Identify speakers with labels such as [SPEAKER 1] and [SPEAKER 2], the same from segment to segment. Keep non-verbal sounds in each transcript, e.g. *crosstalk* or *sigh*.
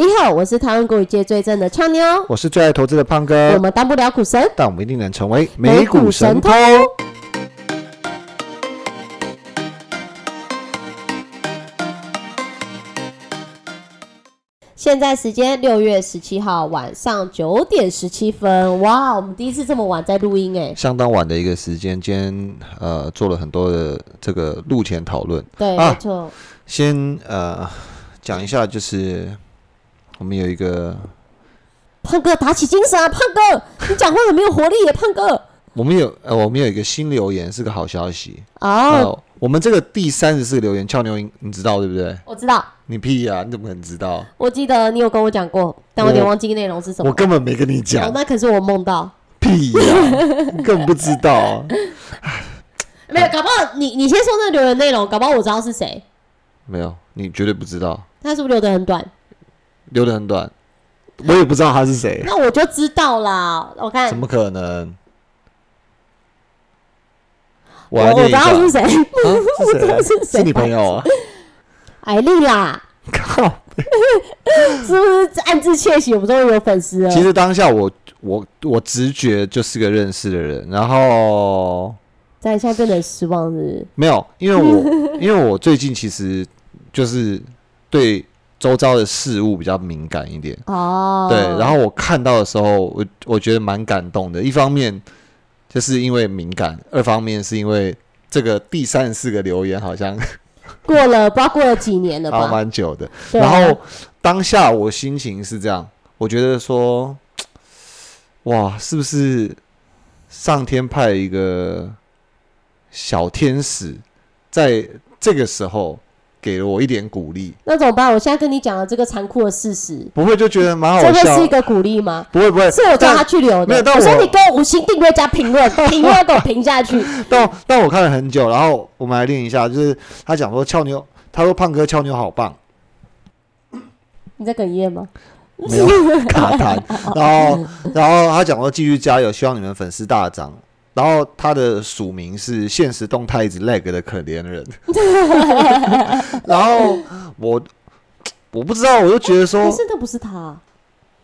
[SPEAKER 1] 你好，我是台湾股语界最正的俏妞，
[SPEAKER 2] 我是最爱投资的胖哥
[SPEAKER 1] 我
[SPEAKER 2] 哥，
[SPEAKER 1] 们当不了股神。
[SPEAKER 2] 但我们一定能成为
[SPEAKER 1] 美股神偷。现在时间六月十七号晚上九点十七分，哇，我们第一次这么晚在录音哎，
[SPEAKER 2] 相当晚的一个时间，今天呃做了很多的这个录前讨论。
[SPEAKER 1] 对，
[SPEAKER 2] 啊
[SPEAKER 1] 没错，
[SPEAKER 2] 先呃讲一下，就是我们有一个，
[SPEAKER 1] 胖哥打起精神啊，胖哥，你讲话很没有活力耶，胖哥。
[SPEAKER 2] 我们有呃我们有一个新留言，是个好消息。
[SPEAKER 1] 哦，
[SPEAKER 2] 呃，我们这个第三十四个留言，俏妞你你知道对不对？
[SPEAKER 1] 我知道，
[SPEAKER 2] 你屁呀、你怎么可能知道？
[SPEAKER 1] 我记得你有跟我讲过，但我有点忘记内容是什么
[SPEAKER 2] 我。根本没跟你
[SPEAKER 1] 哦
[SPEAKER 2] 讲，，
[SPEAKER 1] 那可是我梦到。
[SPEAKER 2] 屁呀、你根本不知道。*laughs*
[SPEAKER 1] 没有，搞不好你你先说那留言内容，搞不好我知道是谁。
[SPEAKER 2] 没有，你绝对不知道，
[SPEAKER 1] 他是不是留的很短？
[SPEAKER 2] 留的很短，我也不知道他是谁，
[SPEAKER 1] 那我就知道啦。我看
[SPEAKER 2] 怎么可能？我
[SPEAKER 1] 我我知道是谁，
[SPEAKER 2] 啊，*laughs* 是谁？
[SPEAKER 1] 是谁
[SPEAKER 2] 是你朋友啊？
[SPEAKER 1] 艾丽啦，
[SPEAKER 2] 靠！*laughs*
[SPEAKER 1] 是不是暗自窃喜？我们终于有粉丝了。
[SPEAKER 2] 其实当下我我我直觉就是个认识的人，然后
[SPEAKER 1] 在现在变得失望是是？
[SPEAKER 2] 没有，因为我因为我最近其实就是对周遭的事物比较敏感一点，
[SPEAKER 1] 哦，
[SPEAKER 2] 对，然后我看到的时候，我我觉得蛮感动的。一方面就是因为敏感，二方面是因为这个第三十四个留言好像 *laughs*
[SPEAKER 1] 过了不知道过了几年了
[SPEAKER 2] 还
[SPEAKER 1] 吧？
[SPEAKER 2] 蛮久的。
[SPEAKER 1] 啊
[SPEAKER 2] 然后当下我心情是这样，我觉得说，*tsk* 哇，是不是上天派一个小天使，在这个时候给了我一点鼓励？
[SPEAKER 1] 那怎么办？我现在跟你讲了这个残酷的事实，
[SPEAKER 2] 不会就觉得蛮好笑
[SPEAKER 1] 这会是一？个鼓励吗？
[SPEAKER 2] 不会不会，
[SPEAKER 1] 是我叫他去留的。
[SPEAKER 2] 没有但我
[SPEAKER 1] 我说你给我五星订阅加评论，评论给我评下去。*laughs*
[SPEAKER 2] 但但我看了很久，然后我们来练一下，就是他讲说俏妞，他说胖哥俏妞好棒，
[SPEAKER 1] 你在哽咽吗？
[SPEAKER 2] 没有 *laughs* 卡痰，然后然后他讲说继续加油，希望你们粉丝大涨。然后他的署名是现实动态一直 lag 的可怜人，*laughs* 然后我我不知道，我就觉得
[SPEAKER 1] 可
[SPEAKER 2] 说
[SPEAKER 1] 是那不是他。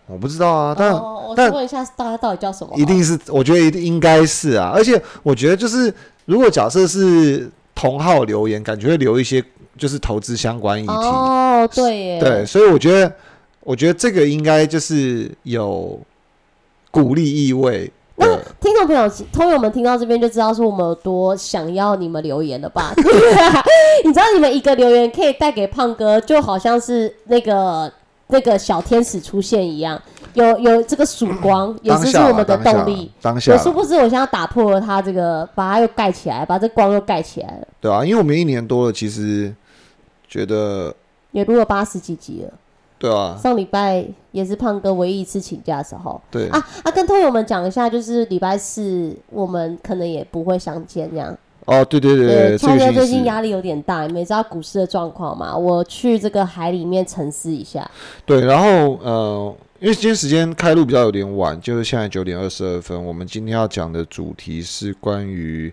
[SPEAKER 2] 我不知道啊，但
[SPEAKER 1] 哦，我
[SPEAKER 2] 但
[SPEAKER 1] 问一下，大家到底叫什么？
[SPEAKER 2] 一定是我觉得一定应该是啊，而且我觉得就是如果假设是同号留言，感觉会留一些就是投资相关议题，
[SPEAKER 1] 哦，对耶，
[SPEAKER 2] 对，所以我觉得，我觉得这个应该就是有鼓励意味的。
[SPEAKER 1] 听众朋友、朋友们听到这边就知道说我们有多想要你们留言了吧？*laughs* 你知道你们一个留言可以带给胖哥，就好像是那个那个小天使出现一样，有有这个曙光，也是是我们的动力。
[SPEAKER 2] 当下
[SPEAKER 1] 可殊不知，我现在打破了他这个，把它又盖起来，把这光又盖起来了，
[SPEAKER 2] 对啊，因为我们一年多了，其实觉得
[SPEAKER 1] 也录了八十几集了。
[SPEAKER 2] 对啊，
[SPEAKER 1] 上礼拜也是胖哥唯一一次请假的时候
[SPEAKER 2] 对
[SPEAKER 1] 啊啊，跟通友们讲一下，就是礼拜四我们可能也不会相见这样。
[SPEAKER 2] 哦，对对对对，这
[SPEAKER 1] 俏妞
[SPEAKER 2] 个其实
[SPEAKER 1] 最近压力有点大，你们也知道股市的状况嘛？我去这个海里面沉思一下。
[SPEAKER 2] 对，然后呃，因为今天时间开录比较有点晚，就是现在九点二十二分，我们今天要讲的主题是关于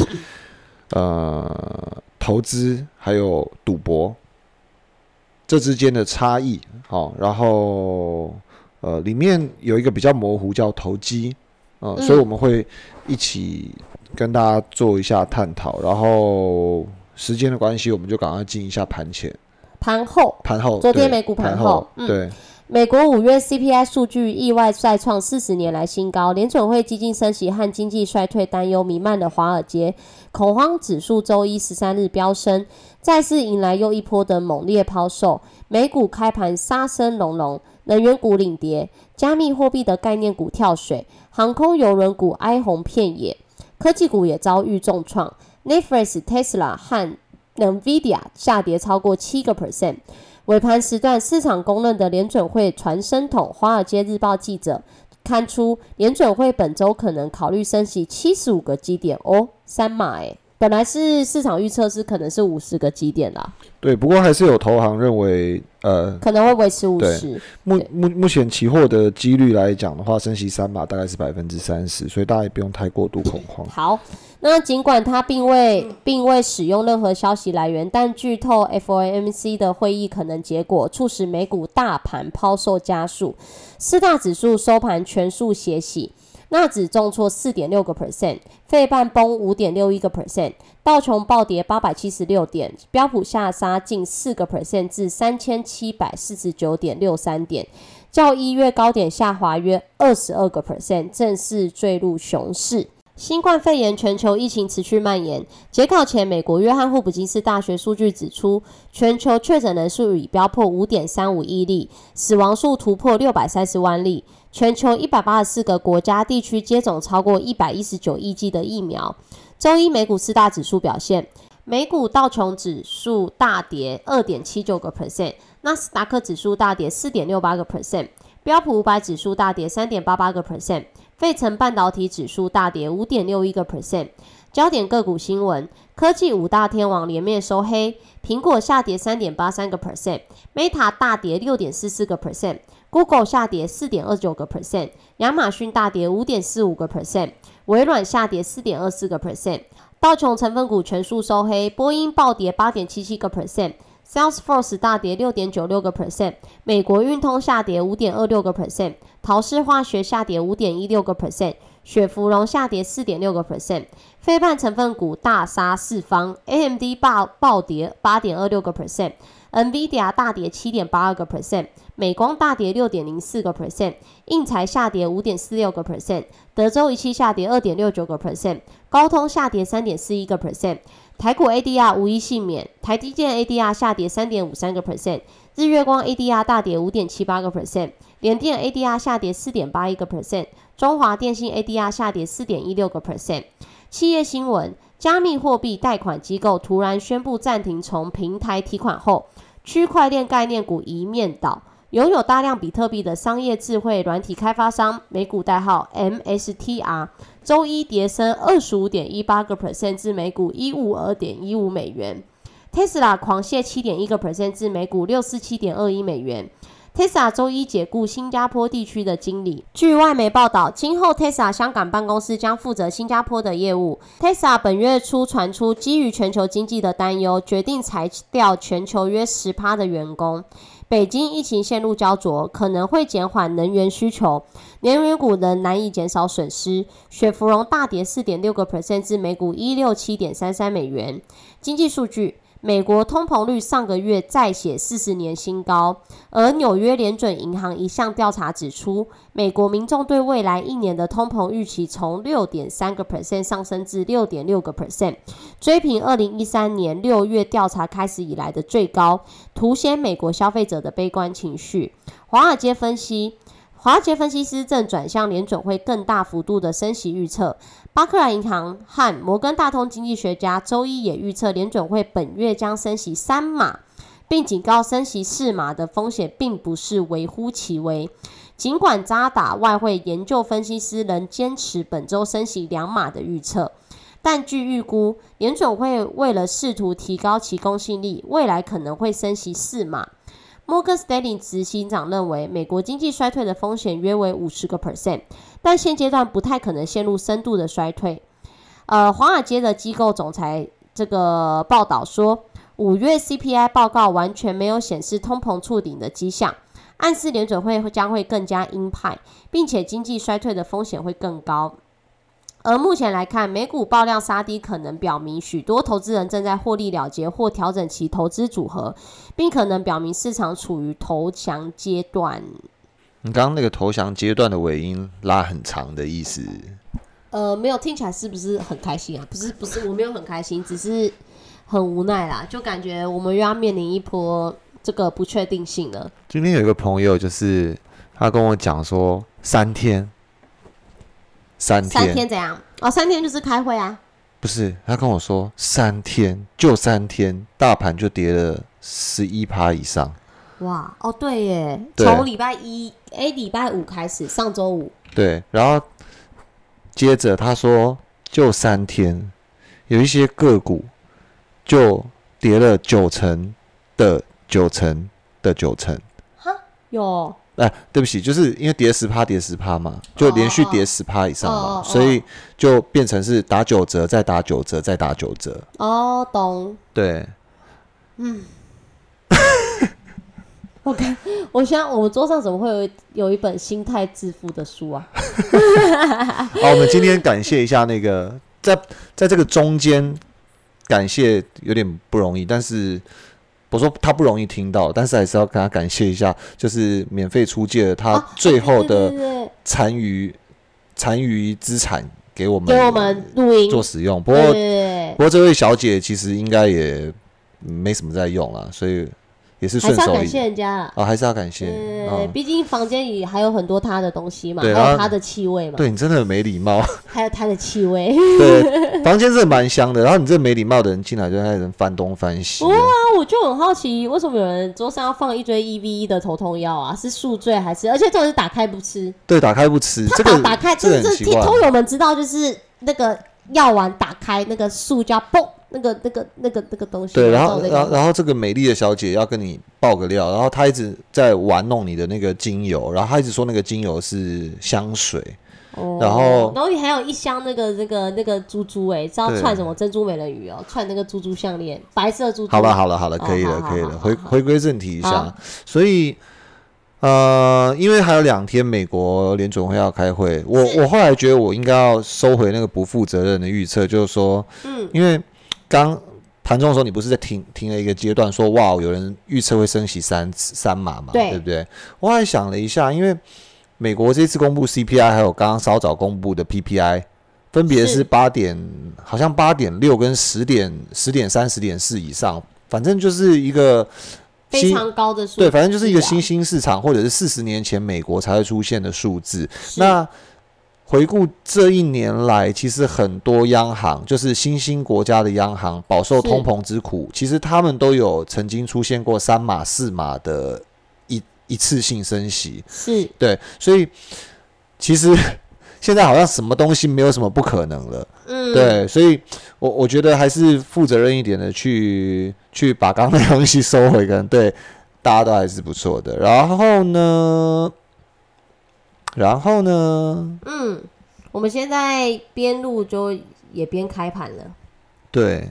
[SPEAKER 2] 呃投资还有赌博这之间的差异。好，然后呃里面有一个比较模糊叫投机，呃，
[SPEAKER 1] 嗯
[SPEAKER 2] 所以我们会一起跟大家做一下探讨。然后时间的关系，我们就赶快进一下盘前、
[SPEAKER 1] 盘后，
[SPEAKER 2] 盘后。
[SPEAKER 1] 昨天美股盘
[SPEAKER 2] 盘
[SPEAKER 1] 后嗯
[SPEAKER 2] 对。
[SPEAKER 1] 美国五月 CPI 数据意外再创四十年来新高，联准会激进升息和经济衰退担忧弥漫的华尔街，恐慌指数周一十三日飙升，再次迎来又一波的猛烈抛售。美股开盘杀声隆隆，能源股领跌，加密货币的概念股跳水，航空邮轮股哀鸿遍野，科技股也遭遇重创，Netflix、Tesla 和 NVIDIA 下跌超过七个 percent。尾盘时段，市场公认的联准会传声筒《华尔街日报》记者刊出，联准会本周可能考虑升息七十五个基点哦，三码诶，本来是市场预测是可能是五十个基点啦，
[SPEAKER 2] 对，不过还是有投行认为，呃，
[SPEAKER 1] 可能会维持五十。
[SPEAKER 2] 目目目前期货的几率来讲的话，升息三码大概是百分之三十，所以大家也不用太过度恐慌。
[SPEAKER 1] 好，那尽管它并未并未使用任何消息来源，但剧透 FOMC 的会议可能结果，促使美股大盘抛售加速，四大指数收盘全数血洗。纳指重挫四点六个 percent，费半崩五点六一个 percent，道琼暴跌八百七十六点，标普下杀近四个 percent 至三千七百四十九点六三点，较一月高点下滑约二十二个 percent，正式坠入熊市。新冠肺炎全球疫情持续蔓延。截稿前，美国约翰霍普金斯大学数据指出，全球确诊人数已飙破五点三五亿例，死亡数突破六百三十万例。全球一百八十四个国家地区接种超过一百一十九亿剂的疫苗。周一美股四大指数表现，美股道琼指数大跌二点七九个 percent，纳斯达克指数大跌四点六八个 percent，标普五百指数大跌三点八八个 percent。费城半导体指数大跌五点六一个 percent。焦点个股新闻：科技五大天王连面收黑，苹果下跌三点八三个 percent，Meta 大跌六点四四个 percent Google 下跌四点二九个 percent，亚马逊大跌五点四五个 percent，微软下跌四点二四个 percent。道琼成分股全数收黑，波音暴跌八点七七个 percent。Salesforce 大跌六点九六个 percent，美国运通下跌五点二六个 percent，陶氏化学下跌五点一六个 percent，雪芙蓉下跌四点六个 percent，非半成分股大杀四方，AMD 暴暴跌八点二六个 percent，NVIDIA 大跌七点八二个 percent，美光大跌六点零四个 percent，印材下跌五点四六个 percent，德州仪器下跌二点六九个 percent，高通下跌三点四一个 percent。台股 ADR 无一幸免，台积电 ADR 下跌三点五三个 percent，日月光 ADR 大跌五点七八个 percent，联电 ADR 下跌四点八一个 percent，中华电信 ADR 下跌四点一六个 percent。企业新闻：加密货币贷款机构突然宣布暂停从平台提款后，区块链概念股一面倒。拥有大量比特币的商业智慧软体开发商，美股代号 MSTR，周一跌升二十五点一八个 percent 至每股一五二点一五美元。Tesla 狂泻七点一个 percent 至每股六四七点二一美元。Tesla 周一解雇新加坡地区的经理。据外媒报道，今后 Tesla 香港办公司将负责新加坡的业务。Tesla 本月初传出，基于全球经济的担忧，决定裁掉全球约十趴的员工。北京疫情陷入焦灼，可能会减缓能源需求，能源股仍难以减少损失。雪芙蓉大跌四点六个 percent 至每股一六七点三三美元。经济数据。美国通膨率上个月再写四十年新高，而纽约联准银行一项调查指出，美国民众对未来一年的通膨预期从六点三个 percent 上升至六点六个 percent，追平二零一三年六月调查开始以来的最高，凸显美国消费者的悲观情绪。华尔街分析。华尔街分析师正转向联准会更大幅度的升息预测。巴克莱银行和摩根大通经济学家周一也预测联准会本月将升息三码，并警告升息四码的风险并不是微乎其微。尽管渣打外汇研究分析师仍坚持本周升息两码的预测，但据预估，联准会为了试图提高其公信力，未来可能会升息四码。摩根斯丹利执行长认为，美国经济衰退的风险约为五十个 percent，但现阶段不太可能陷入深度的衰退。呃，华尔街的机构总裁这个报道说，五月 CPI 报告完全没有显示通膨触顶的迹象，暗示联准会将会更加鹰派，并且经济衰退的风险会更高。而目前来看，美股爆量杀低，可能表明许多投资人正在获利了结或调整其投资组合，并可能表明市场处于投降阶段。
[SPEAKER 2] 你刚刚那个投降阶段的尾音拉很长的意思，
[SPEAKER 1] 呃，没有听起来是不是很开心啊？不是，不是，我没有很开心，只是很无奈啦，就感觉我们又要面临一波这个不确定性了。
[SPEAKER 2] 今天有一个朋友，就是他跟我讲说，三天，三天，
[SPEAKER 1] 三天怎样？哦，三天就是开会啊。
[SPEAKER 2] 不是，他跟我说三天就三天，大盘就跌了十一趴以上。
[SPEAKER 1] 哇，哦，对耶，
[SPEAKER 2] 对
[SPEAKER 1] 从礼拜一，哎，礼拜五开始，上周五，
[SPEAKER 2] 对，然后接着他说就三天，有一些个股就跌了九成的九成的九成。
[SPEAKER 1] 哈有
[SPEAKER 2] 哎、对不起，就是因为跌十趴跌十趴嘛，就连续跌十趴以上嘛，所以就变成是打九折，再打九折，再打九折。
[SPEAKER 1] 哦，懂。
[SPEAKER 2] 对，嗯 *laughs*
[SPEAKER 1] 我看，我想我们桌上怎么会有一有一本心态致富的书啊？*laughs*
[SPEAKER 2] 好，我们今天感谢一下那个在在这个中间，感谢有点不容易，但是我说他不容易听到，但是还是要跟他感谢一下，就是免费出借了他
[SPEAKER 1] 啊
[SPEAKER 2] 最后的残余残余资产给我们
[SPEAKER 1] 给我们录音。
[SPEAKER 2] 做使用。不过不过这位小姐其实应该也没什么在用了，所以也是
[SPEAKER 1] 对，还是要感谢人家啦。
[SPEAKER 2] 啊，还是要感谢。
[SPEAKER 1] 毕竟房间里还有很多他的东西嘛，还有他的气味嘛，
[SPEAKER 2] 对你真的很没礼貌。*laughs*
[SPEAKER 1] 还有他的气味。
[SPEAKER 2] 对，房间真的蛮香的。然后你这没礼貌的人进来就开始翻东翻西的。
[SPEAKER 1] 不啊，我就很好奇，为什么有人桌上要放一堆 E V E 的头痛药啊？是宿醉还是？而且这种是打开不吃，
[SPEAKER 2] 对，打开不吃，
[SPEAKER 1] 他
[SPEAKER 2] 这个
[SPEAKER 1] 把打开，
[SPEAKER 2] 这
[SPEAKER 1] 这。听通友们知道，就是那个药丸打开那个塑胶嘣，那个那个那个那个东西，
[SPEAKER 2] 对，然后
[SPEAKER 1] 那个
[SPEAKER 2] 然后然后这个美丽的小姐要跟你爆个料，然后她一直在玩弄你的那个精油，然后她一直说那个精油是香水，
[SPEAKER 1] 哦
[SPEAKER 2] 然后
[SPEAKER 1] 然后你还有一箱那个那个那个珠珠哎，知道串什么珍珠美人鱼哦，串那个珠珠项链，白色珠珠。
[SPEAKER 2] 好了好了好了，
[SPEAKER 1] 哦
[SPEAKER 2] 可以了
[SPEAKER 1] 好
[SPEAKER 2] 可以了，回回归正题一下。所以呃，因为还有两天美国联准会要开会，我我后来觉得我应该要收回那个不负责任的预测，就是说，
[SPEAKER 1] 嗯，
[SPEAKER 2] 因为刚盘中的时候，你不是在停停了一个阶段说，哇，有人预测会升息三三码嘛，
[SPEAKER 1] 对
[SPEAKER 2] 对不对？我还想了一下，因为美国这次公布 CPI，还有刚刚稍早公布的 PPI，分别
[SPEAKER 1] 是
[SPEAKER 2] 是八点，好像八点六跟十点十点三、十点四以上，反正就是一个
[SPEAKER 1] 非常高的数
[SPEAKER 2] 对，反正就是一个新兴市场，或者是四十年前美国才会出现的数字。那回顾这一年来，其实很多央行，就是新兴国家的央行，饱受通膨之苦，其实他们都有曾经出现过三码、四码的一一次性升息。
[SPEAKER 1] 是
[SPEAKER 2] 对，所以其实现在好像什么东西没有什么不可能了。
[SPEAKER 1] 嗯，
[SPEAKER 2] 对，所以我我觉得还是负责任一点的去去把刚刚那东西收回，可能对大家都还是不错的。然后呢，然后呢，
[SPEAKER 1] 嗯，我们现在边录就也边开盘了，
[SPEAKER 2] 对，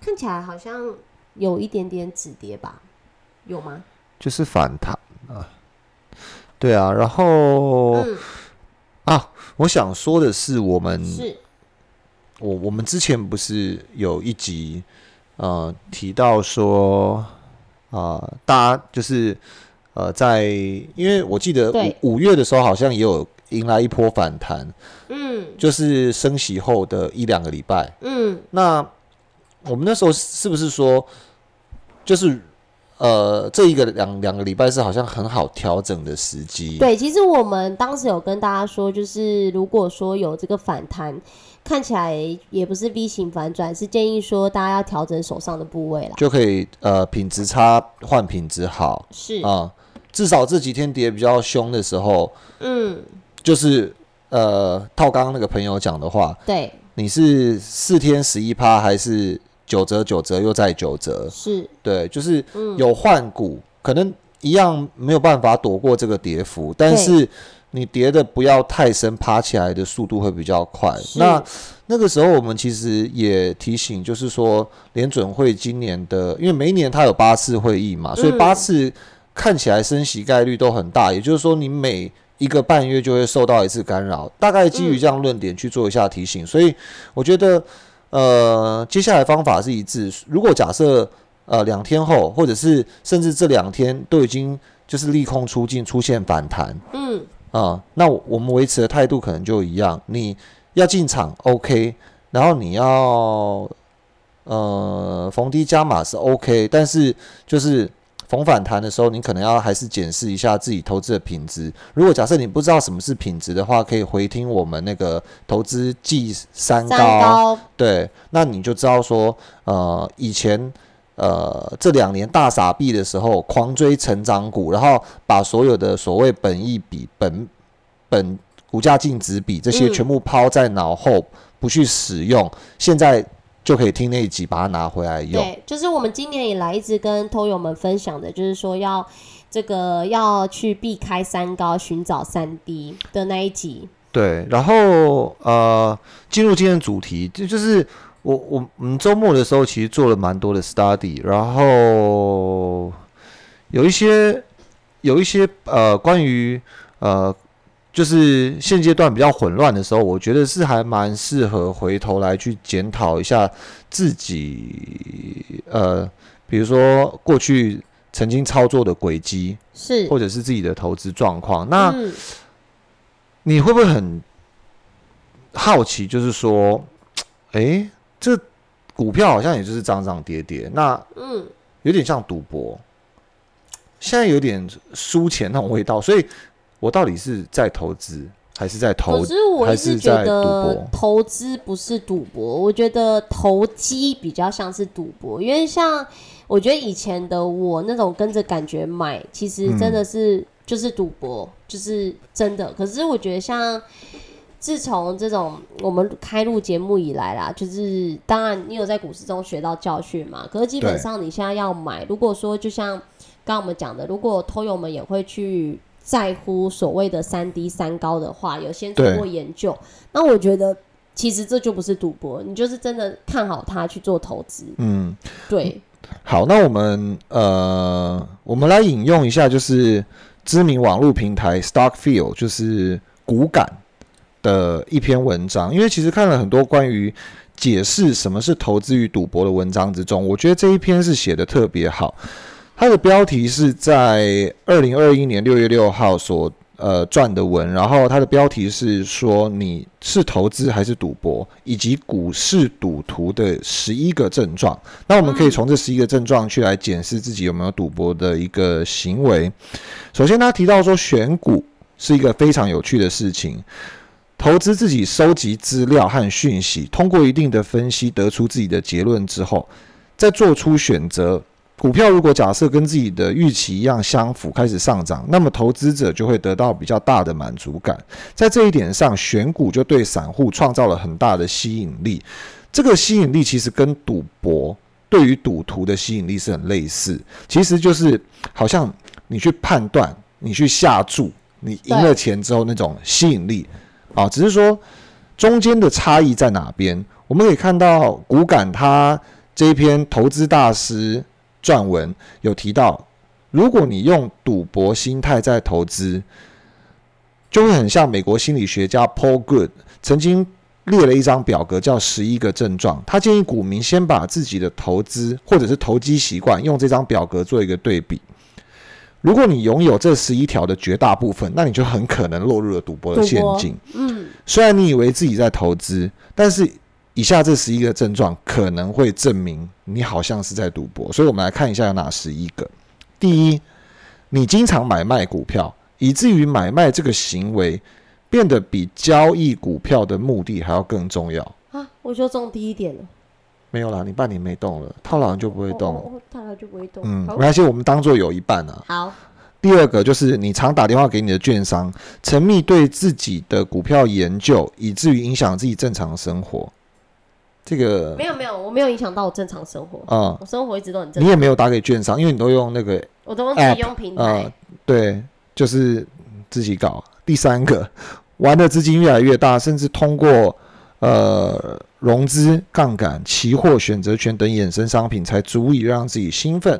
[SPEAKER 1] 看起来好像有一点点止跌吧？有吗？
[SPEAKER 2] 就是反弹啊，对啊。然后、
[SPEAKER 1] 嗯，
[SPEAKER 2] 啊，我想说的是，我们
[SPEAKER 1] 是
[SPEAKER 2] 我我们之前不是有一集呃提到说啊、呃大家就是呃在，因为我记得五五月的时候好像也有迎来一波反弹，
[SPEAKER 1] 嗯
[SPEAKER 2] 就是升息后的一两个礼拜。
[SPEAKER 1] 嗯，
[SPEAKER 2] 那我们那时候是不是说，就是呃这一个两两个礼拜是好像很好调整的时机？
[SPEAKER 1] 对，其实我们当时有跟大家说，就是如果说有这个反弹，看起来也不是 V 型反转，是建议说大家要调整手上的部位啦。
[SPEAKER 2] 就可以呃品质差换品质好
[SPEAKER 1] 是，
[SPEAKER 2] 啊、至少这几天跌比较凶的时候。
[SPEAKER 1] 嗯，
[SPEAKER 2] 就是呃，套刚刚那个朋友讲的话，
[SPEAKER 1] 对，
[SPEAKER 2] 你是四天十一趴，还是九折九折又再九折？
[SPEAKER 1] 是，
[SPEAKER 2] 对，就是
[SPEAKER 1] 嗯，
[SPEAKER 2] 有换股，可能一样没有办法躲过这个跌幅，但是你跌的不要太深，爬起来的速度会比较快。那那个时候我们其实也提醒，就是说联准会今年的，因为每一年它有八次会议嘛，所以
[SPEAKER 1] 嗯
[SPEAKER 2] 八次看起来升息概率都很大，也就是说你每一个半月就会受到一次干扰，大概基于这样论点去做一下提醒。所以我觉得，呃，接下来方法是一致。如果假设呃两天后，或者是甚至这两天都已经就是利空出尽，出现反弹，
[SPEAKER 1] 嗯，
[SPEAKER 2] 啊、那我我们维持的态度可能就一样，你要进场 OK，然后你要呃逢低加码是 OK，但是就是逢反弹的时候，你可能要还是检视一下自己投资的品质。如果假设你不知道什么是品质的话，可以回听我们那个投资记三高，
[SPEAKER 1] 三高，
[SPEAKER 2] 对，那你就知道说，呃，以前。呃，这两年大傻逼的时候，狂追成长股，然后把所有的所谓本益比、本本股价净值比这些全部抛在脑后，不去使用，现在就可以听那一集把它拿回来用。
[SPEAKER 1] 对，就是我们今年以来一直跟偷友们分享的，就是说要这个要去避开三高，寻找三低的那一集。
[SPEAKER 2] 对，然后呃，进入今天的主题，就就是我我我们周末的时候其实做了蛮多的 study，然后有一些有一些呃关于呃就是现阶段比较混乱的时候，我觉得是还蛮适合回头来去检讨一下自己呃，比如说过去曾经操作的轨迹，
[SPEAKER 1] 是，
[SPEAKER 2] 或者是自己的投资状况，那。
[SPEAKER 1] 嗯
[SPEAKER 2] 你会不会很好奇？就是说，诶，这股票好像也就是涨涨跌跌，那
[SPEAKER 1] 嗯，
[SPEAKER 2] 有点像赌博，现在有点输钱那种味道。所以，我到底是在投资，还是在投
[SPEAKER 1] 可？是我一直觉得投资不是赌博，我觉得投机比较像是赌博，因为像我觉得以前的我那种跟着感觉买，其实真的是就是赌博，就是真的。可是我觉得像。自从这种我们开录节目以来啦，就是当然你有在股市中学到教训嘛，可是基本上你现在要买，如果说就像刚刚我们讲的，如果偷友们也会去在乎所谓的三低三高的话，有先做
[SPEAKER 2] 对
[SPEAKER 1] 过研究，那我觉得其实这就不是赌博，你就是真的看好它去做投资。
[SPEAKER 2] 嗯，
[SPEAKER 1] 对，
[SPEAKER 2] 好，那我们呃，我们来引用一下，就是知名网络平台 Stockfield，就是股感的一篇文章。因为其实看了很多关于解释什么是投资与赌博的文章之中，我觉得这一篇是写的特别好。它的标题是在二零二一年六月六号所呃撰的文，然后它的标题是说你是投资还是赌博，以及股市赌徒的十一个症状。那我们可以从这十一个症状去来检视自己有没有赌博的一个行为。首先，他提到说选股是一个非常有趣的事情。投资自己收集资料和讯息，通过一定的分析得出自己的结论之后，再做出选择。股票如果假设跟自己的预期一样相符，开始上涨，那么投资者就会得到比较大的满足感。在这一点上，选股就对散户创造了很大的吸引力。这个吸引力其实跟赌博对于赌徒的吸引力是很类似，其实就是好像你去判断、你去下注，你赢了钱之后那种吸引力啊，只是说中间的差异在哪边？我们可以看到股感他这一篇投资大师撰文有提到，如果你用赌博心态在投资，就会很像美国心理学家 Paul Good 曾经列了一张表格，叫十一个症状。他建议股民先把自己的投资或者是投机习惯用这张表格做一个对比。如果你拥有这十一条的绝大部分，那你就很可能落入了赌博的陷阱。
[SPEAKER 1] 嗯，
[SPEAKER 2] 虽然你以为自己在投资，但是以下这十一个症状可能会证明你好像是在赌博。所以我们来看一下有哪十一个。第一，你经常买卖股票，以至于买卖这个行为变得比交易股票的目的还要更重要。
[SPEAKER 1] 啊，我就中第一点了，
[SPEAKER 2] 没有啦，你半年没动了，套牢就不会动。
[SPEAKER 1] 哦，哦哦大概就不会动。
[SPEAKER 2] 嗯，
[SPEAKER 1] 好
[SPEAKER 2] 没关系，我们当做有一半啊。
[SPEAKER 1] 好，
[SPEAKER 2] 第二个就是你常打电话给你的券商，沉迷对自己的股票研究，以至于影响自己正常的生活。这个
[SPEAKER 1] 没有没有，我没有影响到我正常生活，
[SPEAKER 2] 啊、
[SPEAKER 1] 我生活一直都很正常，
[SPEAKER 2] 你也没有打给券商，因为你都用那个
[SPEAKER 1] 我都用自己用平台
[SPEAKER 2] 呃，，对，就是自己搞。第三个，*laughs* 玩的资金越来越大，甚至通过呃融资、杠杆、期货、选择权等衍生商品，才足以让自己兴奋。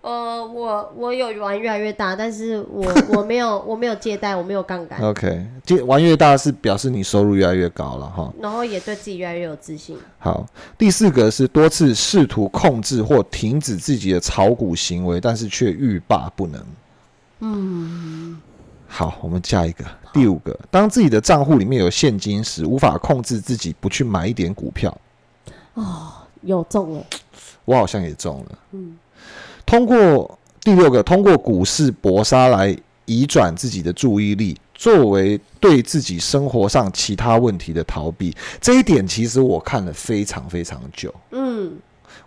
[SPEAKER 1] 呃，我我有玩越来越大，但是我 *laughs* 我没有我没有借贷，我没有杠杆
[SPEAKER 2] ，OK，借玩越大是表示你收入越来越高了哈。
[SPEAKER 1] 然后也对自己越来越有自信。
[SPEAKER 2] 好，第四个是多次试图控制或停止自己的炒股行为，但是却欲罢不能。
[SPEAKER 1] 嗯，
[SPEAKER 2] 好，我们下一个，第五个，当自己的账户里面有现金时，无法控制自己不去买一点股票。
[SPEAKER 1] 哦有中了，
[SPEAKER 2] 我好像也中了。
[SPEAKER 1] 嗯，
[SPEAKER 2] 通过第六个，通过股市搏杀来移转自己的注意力，作为对自己生活上其他问题的逃避。这一点其实我看了非常非常久。
[SPEAKER 1] 嗯，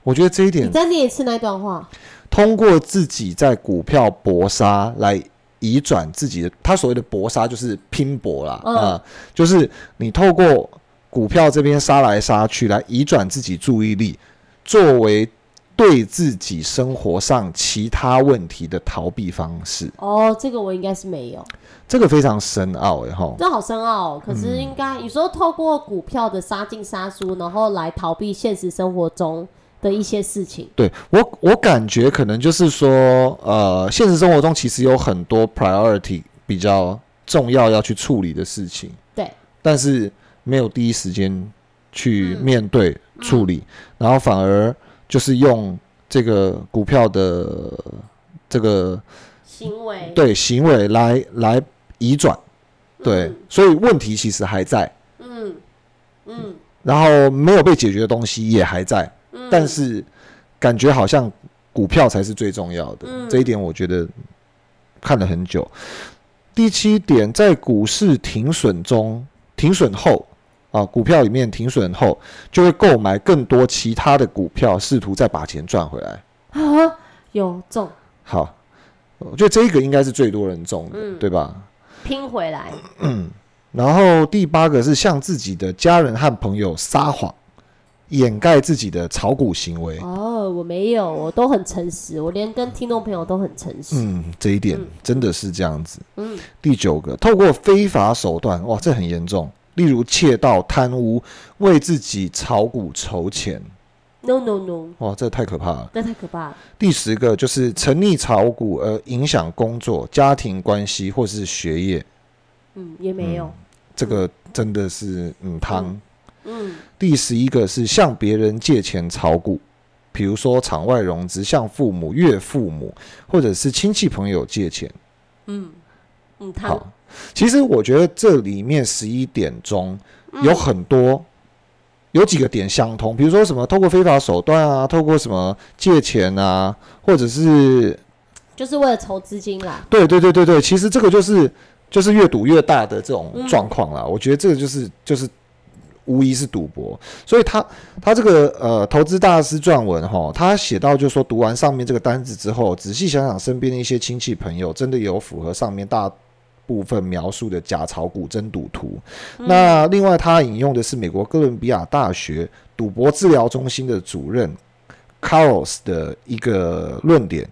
[SPEAKER 2] 我觉得这一点
[SPEAKER 1] 你
[SPEAKER 2] 点
[SPEAKER 1] 再念一次那段话。
[SPEAKER 2] 通过自己在股票搏杀来移转自己的，他所谓的搏杀就是拼搏啦，
[SPEAKER 1] 嗯
[SPEAKER 2] 啊、就是你透过股票这边杀来杀去，来移转自己注意力，作为对自己生活上其他问题的逃避方式。
[SPEAKER 1] 哦，这个我应该是没有，
[SPEAKER 2] 这个非常深奥哎哈。
[SPEAKER 1] 这好深奥、哦。可是应该有时候透过股票的杀进杀出，然后来逃避现实生活中的一些事情。
[SPEAKER 2] 对我，我感觉可能就是说，呃，现实生活中其实有很多 priority 比较重要要去处理的事情，
[SPEAKER 1] 对，
[SPEAKER 2] 但是没有第一时间去
[SPEAKER 1] 嗯
[SPEAKER 2] 面对处理，然后反而就是用这个股票的这个
[SPEAKER 1] 行为。
[SPEAKER 2] 对行为来来移转，对，
[SPEAKER 1] 嗯
[SPEAKER 2] 所以问题其实还在，
[SPEAKER 1] 嗯嗯。
[SPEAKER 2] 然后没有被解决的东西也还在，
[SPEAKER 1] 嗯，
[SPEAKER 2] 但是感觉好像股票才是最重要的，
[SPEAKER 1] 嗯。
[SPEAKER 2] 这一点我觉得看了很久。第七点，在股市停损中，停损后啊，股票里面停损后，就会购买更多其他的股票，试图再把钱赚回来。
[SPEAKER 1] 啊有中
[SPEAKER 2] 好，我觉得这个应该是最多人中的，
[SPEAKER 1] 嗯
[SPEAKER 2] 对吧？
[SPEAKER 1] 拼回来，*clears throat*
[SPEAKER 2] 然后第八个是向自己的家人和朋友撒谎，掩盖自己的炒股行为。
[SPEAKER 1] 哦，我没有，我都很诚实，我连跟听众朋友都很诚实。
[SPEAKER 2] 嗯，这一点
[SPEAKER 1] 嗯
[SPEAKER 2] 真的是这样子。
[SPEAKER 1] 嗯
[SPEAKER 2] 第九个，透过非法手段，哇，这很严重，例如窃盗、贪污，为自己炒股筹钱
[SPEAKER 1] ，，no no no，
[SPEAKER 2] 哇，这太可怕了。
[SPEAKER 1] 那太可怕了。
[SPEAKER 2] 第十个就是沉溺炒股而影响工作、家庭关系或是学业，
[SPEAKER 1] 嗯，也没有。
[SPEAKER 2] 这个真的是嗯汤。
[SPEAKER 1] 嗯
[SPEAKER 2] 第十一个是向别人借钱炒股，比如说场外融资，向父母、岳父母或者是亲戚朋友借钱。
[SPEAKER 1] 嗯嗯，他
[SPEAKER 2] 好，其实我觉得这里面十一点中
[SPEAKER 1] 嗯
[SPEAKER 2] 有很多、有几个点相通，比如说什么透过非法手段啊，透过什么借钱啊，或者是
[SPEAKER 1] 就是为了筹资金啦。
[SPEAKER 2] 对对对对对，其实这个就是就是越赌越大的这种
[SPEAKER 1] 嗯
[SPEAKER 2] 状况啦。我觉得这个就是就是无疑是赌博，所以他他这个呃投资大师撰文哈，他写到就说读完上面这个单子之后，仔细想想身边的一些亲戚朋友，真的有符合上面大。部分描述的假炒股真赌徒。那另外，他引用的是美国哥伦比亚大学赌博治疗中心的主任 Carlos 的一个论点。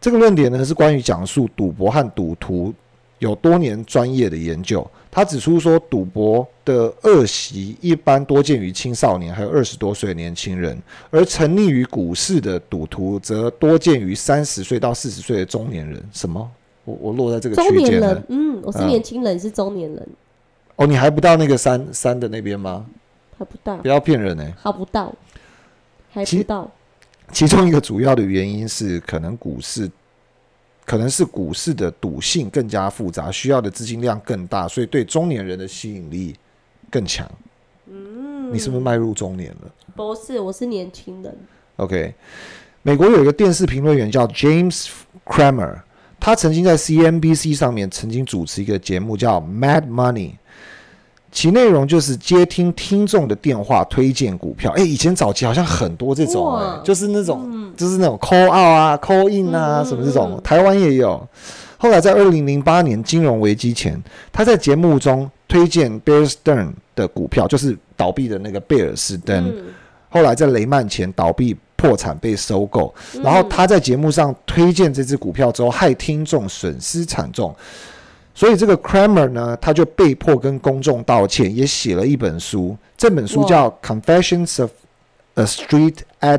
[SPEAKER 2] 这个论点呢是关于讲述赌博和赌徒有多年专业的研究。他指出说，赌博的恶习一般多见于青少年，还有二十多岁的年轻人；而沉溺于股市的赌徒则多见于三十岁到四十岁的中年人。什么？我我落在这个
[SPEAKER 1] 中
[SPEAKER 2] 区间了。
[SPEAKER 1] 嗯，我是
[SPEAKER 2] 嗯
[SPEAKER 1] 年轻人，是中年人，
[SPEAKER 2] 哦，你还不到那个三三的那边吗？
[SPEAKER 1] 还不到
[SPEAKER 2] 不，要骗人呢、
[SPEAKER 1] 还不到，还
[SPEAKER 2] 其
[SPEAKER 1] 不到。
[SPEAKER 2] 其中一个主要的原因是，可能股市可能是股市的赌性更加复杂，需要的资金量更大，所以对中年人的吸引力更强。
[SPEAKER 1] 嗯，
[SPEAKER 2] 你是不是迈入中年了
[SPEAKER 1] 不是？我是年轻人。
[SPEAKER 2] ？OK，美国有一个电视评论员叫 James Kramer，他曾经在 CNBC 上面曾经主持一个节目叫《Mad Money》。其内容就是接听听众的电话，推荐股票。诶，以前早期好像很多这种、
[SPEAKER 1] 哇
[SPEAKER 2] 诶，就是那种
[SPEAKER 1] 嗯
[SPEAKER 2] 就是那种 call out 啊、call in 啊，什么这种，
[SPEAKER 1] 嗯
[SPEAKER 2] 台湾也有。后来在二零零八年金融危机前，他在节目中推荐 Bear Stearns 的股票，就是倒闭的那个贝尔斯登。
[SPEAKER 1] 嗯，
[SPEAKER 2] 后来在雷曼前倒闭破产被收购，然后他在节目上推荐这只股票之后，害听众损失惨重。所以这个 Kramer 呢，他就被迫跟公众道歉，也写了一本书。这本书叫《Confessions of a Street Addict》，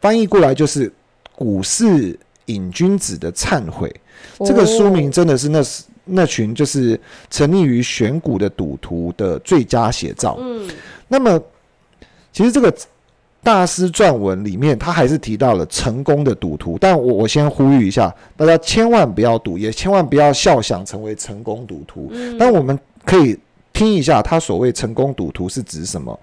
[SPEAKER 2] 翻译过来就是“股市瘾君子的忏悔”。这个书名
[SPEAKER 1] 哦
[SPEAKER 2] 真的是那那群就是沉溺于选股的赌徒的最佳写照。
[SPEAKER 1] 嗯
[SPEAKER 2] 那么，其实这个大师撰文里面，他还是提到了成功的赌徒。但我我先呼吁一下，大家千万不要赌，也千万不要笑想成为成功赌徒。
[SPEAKER 1] 嗯，
[SPEAKER 2] 但我们可以听一下他所谓成功赌徒是指什么。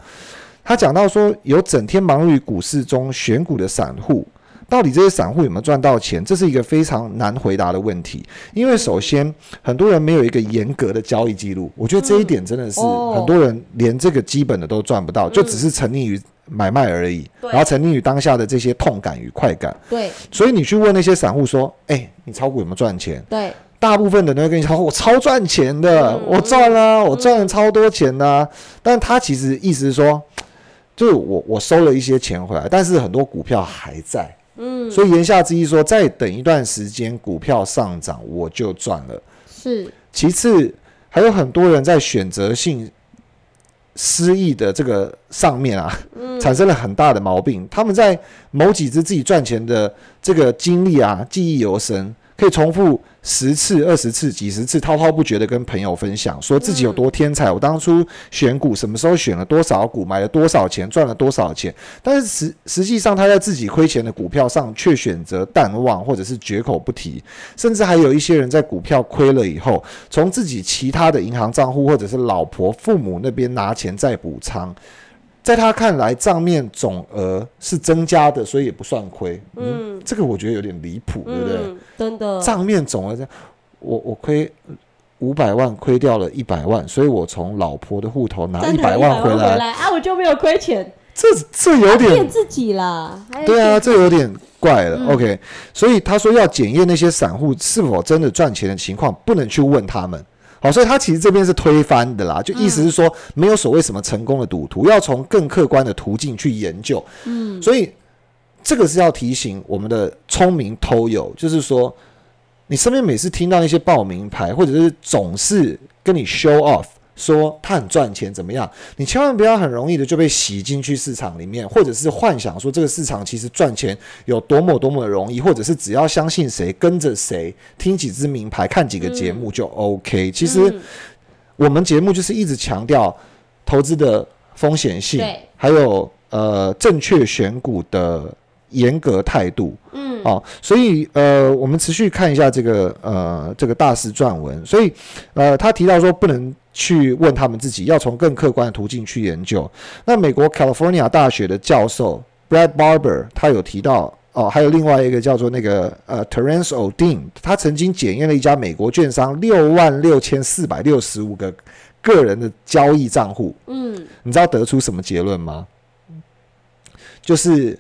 [SPEAKER 2] 他讲到说，有整天忙于股市中选股的散户，到底这些散户有没有赚到钱？这是一个非常难回答的问题。因为首先，很多人没有一个严格的交易记录，我觉得这一点真的是
[SPEAKER 1] 哦
[SPEAKER 2] 很多人连这个基本的都赚不到，就只是沉溺于买卖而已，然后沉溺于当下的这些痛感与快感。
[SPEAKER 1] 对
[SPEAKER 2] 所以你去问那些散户说：“哎、你炒股有没有赚钱？”
[SPEAKER 1] 对，
[SPEAKER 2] 大部分的人会跟你讲，我超赚钱的，
[SPEAKER 1] 嗯
[SPEAKER 2] 我赚了，我赚了超多钱呐、啊。但他其实意思是说，就是我我收了一些钱回来，但是很多股票还在，
[SPEAKER 1] 嗯，
[SPEAKER 2] 所以言下之意说，再等一段时间股票上涨，我就赚了。
[SPEAKER 1] 是
[SPEAKER 2] 其次，还有很多人在选择性失意的这个上面啊，产生了很大的毛病。他们在某几只自己赚钱的这个经历啊，记忆犹深，可以重复十次、二十次、几十次，滔滔不绝的跟朋友分享，说自己有多天才。我当初选股什么时候选了多少股，买了多少钱，赚了多少钱。但是实实际上，他在自己亏钱的股票上却选择淡忘，或者是绝口不提。甚至还有一些人在股票亏了以后，从自己其他的银行账户或者是老婆、父母那边拿钱再补仓。在他看来，账面总额是增加的，所以也不算亏。嗯，这个我觉得有点离谱，对不对？
[SPEAKER 1] 嗯，真的，
[SPEAKER 2] 账面总额这样，我我亏五百万，亏掉了一百万，所以我从老婆的户头拿一百万
[SPEAKER 1] 回
[SPEAKER 2] 回来，
[SPEAKER 1] 啊，我就没有亏钱，
[SPEAKER 2] 这这有点
[SPEAKER 1] 骗自己啦。
[SPEAKER 2] 对啊，
[SPEAKER 1] 骗
[SPEAKER 2] 这有点怪了。
[SPEAKER 1] 嗯
[SPEAKER 2] OK，所以他说要检验那些散户是否真的赚钱的情况，不能去问他们。好，所以他其实这边是推翻的啦，就意思是说，没有所谓什么成功的赌徒，要从更客观的途径去研究。嗯，所以这个是要提醒我们的聪明偷友，就是说，你身边每次听到那些报名牌，或者是总是跟你 show off。说他很赚钱怎么样？你千万不要很容易的就被洗进去市场里面，或者是幻想说这个市场其实赚钱有多么多么的容易，或者是只要相信谁，跟着谁，听几支名牌，看几个节目就 OK。其实
[SPEAKER 1] 嗯
[SPEAKER 2] 我们节目就是一直强调投资的风险性，还有呃正确选股的严格态度。
[SPEAKER 1] 嗯，
[SPEAKER 2] 哦，所以呃，我们持续看一下这个呃这个大师撰文，所以呃，他提到说不能去问他们自己，要从更客观的途径去研究。那美国 California 大学的教授 Brad Barber 他有提到。哦，还有另外一个叫做那个呃 Terence Odin，他曾经检验了一家美国券商六万六千四百六十五个个人的交易账户，
[SPEAKER 1] 嗯，
[SPEAKER 2] 你知道得出什么结论吗？就是，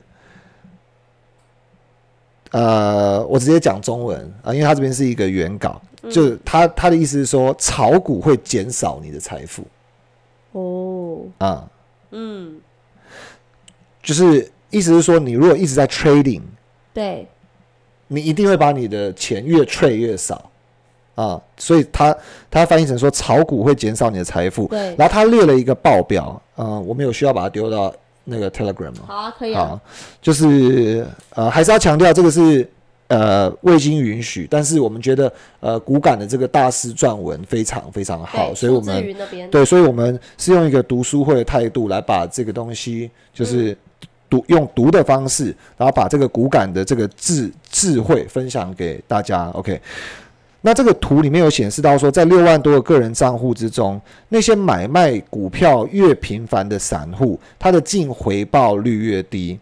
[SPEAKER 2] 呃，我直接讲中文啊，因为他这边是一个原稿，就是他他的意思是说，炒股会减少你的财富。
[SPEAKER 1] 哦，
[SPEAKER 2] 啊，
[SPEAKER 1] 嗯，
[SPEAKER 2] 就是意思是说，你如果一直在 trading，
[SPEAKER 1] 对，
[SPEAKER 2] 你一定会把你的钱越 trade 越少啊，所以他他翻译成说，炒股会减少你的财富，
[SPEAKER 1] 对。
[SPEAKER 2] 然后他列了一个报表，嗯、我们有需要把它丢到那个 Telegram 吗？
[SPEAKER 1] 好啊，可以啊
[SPEAKER 2] 好，，就是呃，还是要强调这个是呃未经允许，但是我们觉得呃骨感的这个大师撰文非常非常好，所以我们对，所以我们是用一个读书会的态度来把这个东西就是。读用读的方式，然后把这个骨感的这个智智慧分享给大家。OK，那这个图里面有显示到说，在六万多个个人账户之中，那些买卖股票越频繁的散户，它的净回报率越低。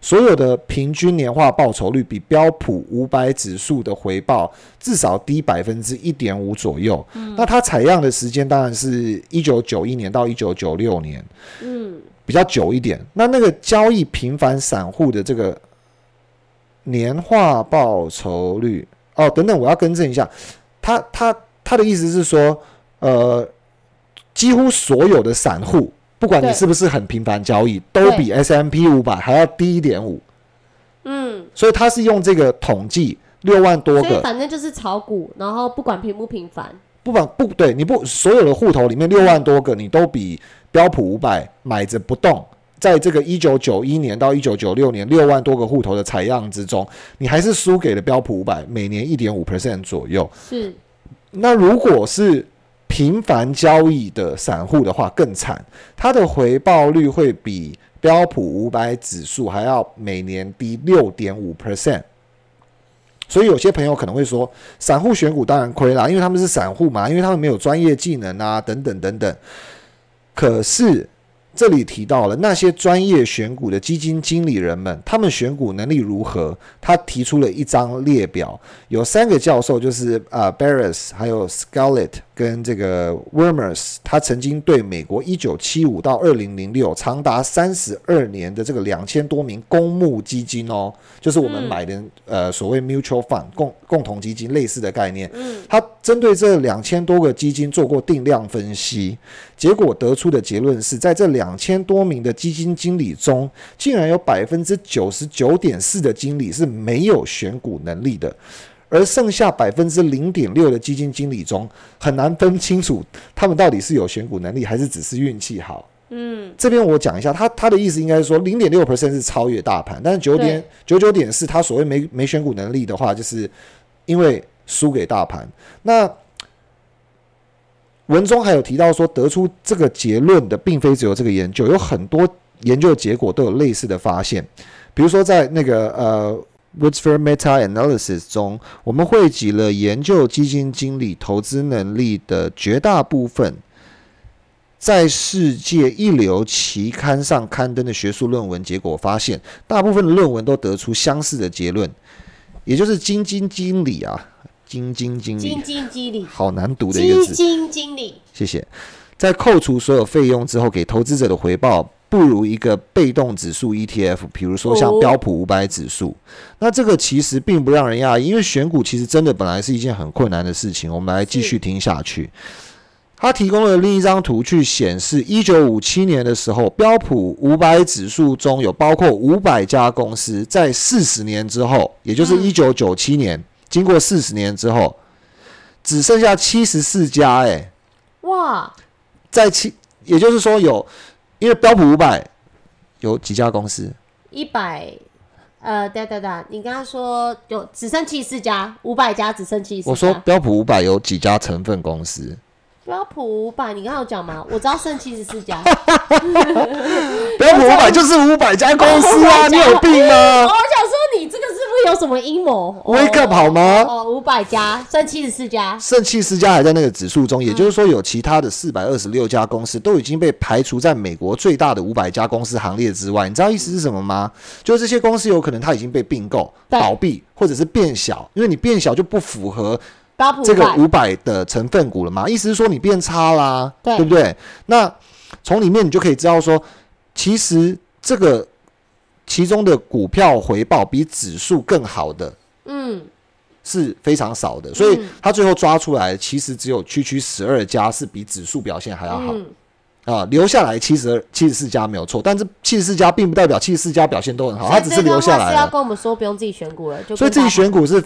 [SPEAKER 2] 所有的平均年化报酬率比标普五百指数的回报至少低百分之一点五左右。那它采样的时间当然是一九九一年到一九九六年，
[SPEAKER 1] 嗯，
[SPEAKER 2] 比较久一点。那那个交易频繁散户的这个年化报酬率，哦，等等，我要更正一下，他他他的意思是说，呃，几乎所有的散户，不管你是不是很频繁交易，都比 S M P 五百还要低一点五，
[SPEAKER 1] 嗯，
[SPEAKER 2] 所以他是用这个统计六万多个，
[SPEAKER 1] 反正就是炒股，然后不管频不频繁，
[SPEAKER 2] 不管不对，你不所有的户头里面六万多个，你都比标普五百买着不动。在这个一九九一年到一九九六年六万多个户头的采样之中，你还是输给了标普五百，每年一点五 percent 左右。
[SPEAKER 1] 是，
[SPEAKER 2] 那如果是频繁交易的散户的话，更惨，它的回报率会比标普五百指数还要每年低六点五 percent。所以有些朋友可能会说，散户选股当然亏啦，因为他们是散户嘛，因为他们没有专业技能啊，等等等等。可是这里提到了那些专业选股的基金经理人们，他们选股能力如何？他提出了一张列表，有三个教授，就是啊 Barris，还有 Scarlett 跟这个 Wormers，他曾经对美国一九七五到二零零六长达三十二年的这个两千多名公募基金哦，就是我们买的呃所谓 mutual fund 共共同基金类似的概念，嗯，他针对这两千多个基金做过定量分析。结果得出的结论是在这两千多名的基金经理中，竟然有百分之九十九点四的经理是没有选股能力的，而剩下百分之零点六的基金经理中，很难分清楚他们到底是有选股能力，还是只是运气好。嗯，这边我讲一下，他他的意思应该是说，零点六 percent 是超越大盘，但是九点九九点四，他所谓没没选股能力的话，就是因为输给大盘。那文中还有提到说，得出这个结论的并非只有这个研究，有很多研究结果都有类似的发现。比如说，在那个呃 w o o d s f o r Meta Analysis 中，我们汇集了研究基金经理投资能力的绝大部分，在世界一流期刊上刊登的学术论文，结果发现，大部分的论文都得出相似的结论，也就是基金经理啊。基金经理，基
[SPEAKER 1] 金经理，
[SPEAKER 2] 好难读的一个
[SPEAKER 1] 字。基金经理，
[SPEAKER 2] 谢谢。在扣除所有费用之后，给投资者的回报不如一个被动指数 ETF，比如说像标普五百指数。那这个其实并不让人讶异，因为选股其实真的本来是一件很困难的事情。我们来继续听下去。他提供了另一张图，去显示一九五七年的时候，标普五百指数中有包括五百家公司，在四十年之后，也就是一九九七年。经过四十年之后，只剩下七十四家，哎，
[SPEAKER 1] 哇，
[SPEAKER 2] 在七，也就是说有，因为标普五百有几家公司？
[SPEAKER 1] 一百，呃，对对对，你刚刚说有只剩七十四家，五百家只剩七十。
[SPEAKER 2] 我说标普五百有几家成分公司？
[SPEAKER 1] 标普五百，你刚刚有讲吗？我知道剩七十四家。*laughs*
[SPEAKER 2] 标普五百就是五百家公司啊，*laughs* 你有病吗？
[SPEAKER 1] 有什么阴谋
[SPEAKER 2] ？Wake up 好吗？
[SPEAKER 1] 哦，五百家剩七十四家，
[SPEAKER 2] 剩七十四家还在那个指数中，也就是说，有其他的四百二十六家公司都已经被排除在美国最大的五百家公司行列之外。你知道意思是什么吗？就是这些公司有可能它已经被并购、倒闭，或者是变小，因为你变小就不符合。这个五百的成分股了嘛？意思是说你变差啦，对不对？那从里面你就可以知道说，其实这个其中的股票回报比指数更好的，嗯，是非常少的。所以他最后抓出来，其实只有区区十二家是比指数表现还要好啊，留下来七十二、七十四家没有错，但是七十四家并不代表七十四家表现都很好，他只是留下来。
[SPEAKER 1] 是要跟我们说不用自己选股了，就
[SPEAKER 2] 所以自己选股是。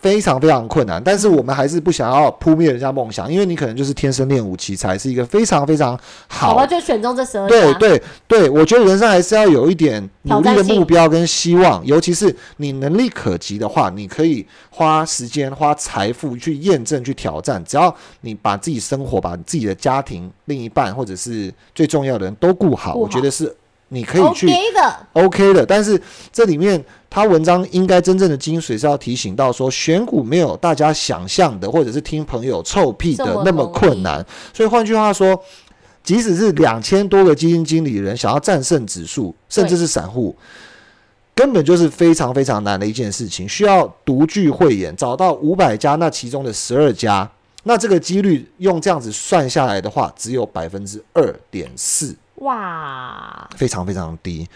[SPEAKER 2] 非常非常困难，但是我们还是不想要扑灭人家梦想，因为你可能就是天生练武奇才，是一个非常非常好。
[SPEAKER 1] 好就选中这十二
[SPEAKER 2] 对对对，我觉得人生还是要有一点努力的目标跟希望，尤其是你能力可及的话，你可以花时间、花财富去验证、去挑战。只要你把自己生活、把自己的家庭、另一半或者是最重要的人都顾好，我觉得是。你可以去
[SPEAKER 1] OK 的
[SPEAKER 2] ，OK 的，但是这里面他文章应该真正的精髓是要提醒到说，选股没有大家想象的，或者是听朋友臭屁的那么困难。所以换句话说，即使是两千多个基金经理人想要战胜指数，甚至是散户，根本就是非常非常难的一件事情，需要独具慧眼，找到五百家那其中的十二家，那这个几率用这样子算下来的话，只有百分之二点四。哇，非常非常低。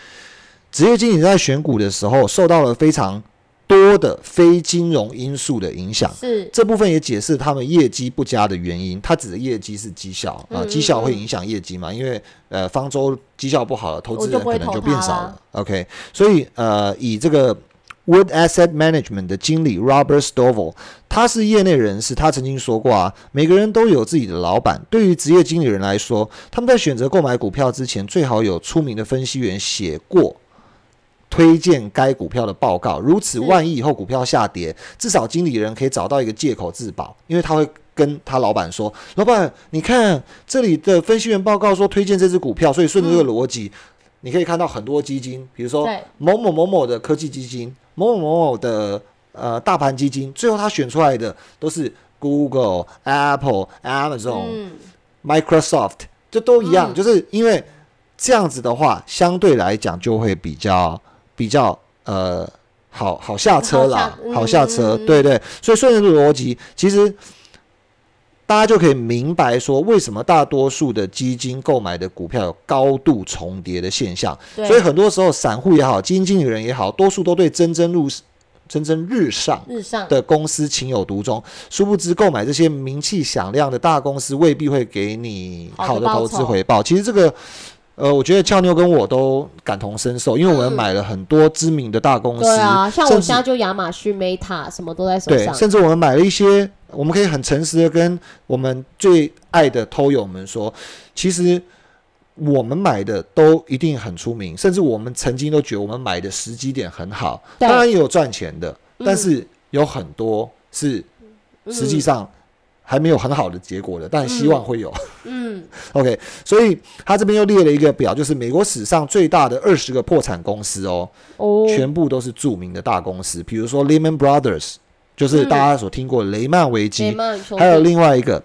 [SPEAKER 2] 职业经理在选股的时候，受到了非常多的非金融因素的影响。
[SPEAKER 1] 是
[SPEAKER 2] 这部分也解释他们业绩不佳的原因。他指的业绩是绩效啊，绩效会影响业绩嘛？因为呃，方舟绩效不好了，投资人可能就变少了。OK，所以呃，以这个。Wood Asset Management 的经理 Robert Stovall，他是业内人士，他曾经说过啊，每个人都有自己的老板。对于职业经理人来说，他们在选择购买股票之前，最好有出名的分析员写过推荐该股票的报告。如此，万一以后股票下跌，至少经理人可以找到一个借口自保，因为他会跟他老板说：“老板，你看这里的分析员报告说推荐这只股票，所以顺着这个逻辑，你可以看到很多基金，比如说某某某某的科技基金。”某某某某的呃大盘基金，最后他选出来的都是 Google、Apple、Amazon、Microsoft，这都一样，就是因为这样子的话，相对来讲就会比较比较呃好好下车啦，好
[SPEAKER 1] 好
[SPEAKER 2] 下车，对对。所以顺着这个逻辑，其实大家就可以明白说，为什么大多数的基金购买的股票有高度重叠的现象。
[SPEAKER 1] 对，
[SPEAKER 2] 所以很多时候，散户也好，基金经理人也好，多数都对蒸蒸入蒸蒸日上
[SPEAKER 1] 日上
[SPEAKER 2] 的公司情有独钟，殊不知购买这些名气响亮的大公司未必会给你
[SPEAKER 1] 好的
[SPEAKER 2] 投资回报。其实这个，呃，我觉得俏妞跟我都感同身受，因为我们
[SPEAKER 1] 嗯。
[SPEAKER 2] 买了很多知名的大公司，
[SPEAKER 1] 对啊，像我
[SPEAKER 2] 甚至
[SPEAKER 1] 现在就亚马逊、Meta 什么都在手上
[SPEAKER 2] 对，
[SPEAKER 1] 上，
[SPEAKER 2] 甚至我们买了一些，我们可以很诚实的跟我们最爱的偷友们说，其实我们买的都一定很出名，甚至我们曾经都觉得我们买的时机点很好，当然也有赚钱的，
[SPEAKER 1] 嗯。
[SPEAKER 2] 但是有很多是实际上还没有很好的结果的，但希望会有。
[SPEAKER 1] 嗯，*laughs*
[SPEAKER 2] OK，所以他这边又列了一个表，就是美国史上最大的二十个破产公司哦，
[SPEAKER 1] 哦，
[SPEAKER 2] 全部都是著名的大公司，比如说 Lehman Brothers，就是
[SPEAKER 1] 嗯
[SPEAKER 2] 大家所听过雷曼危机，还有另外一个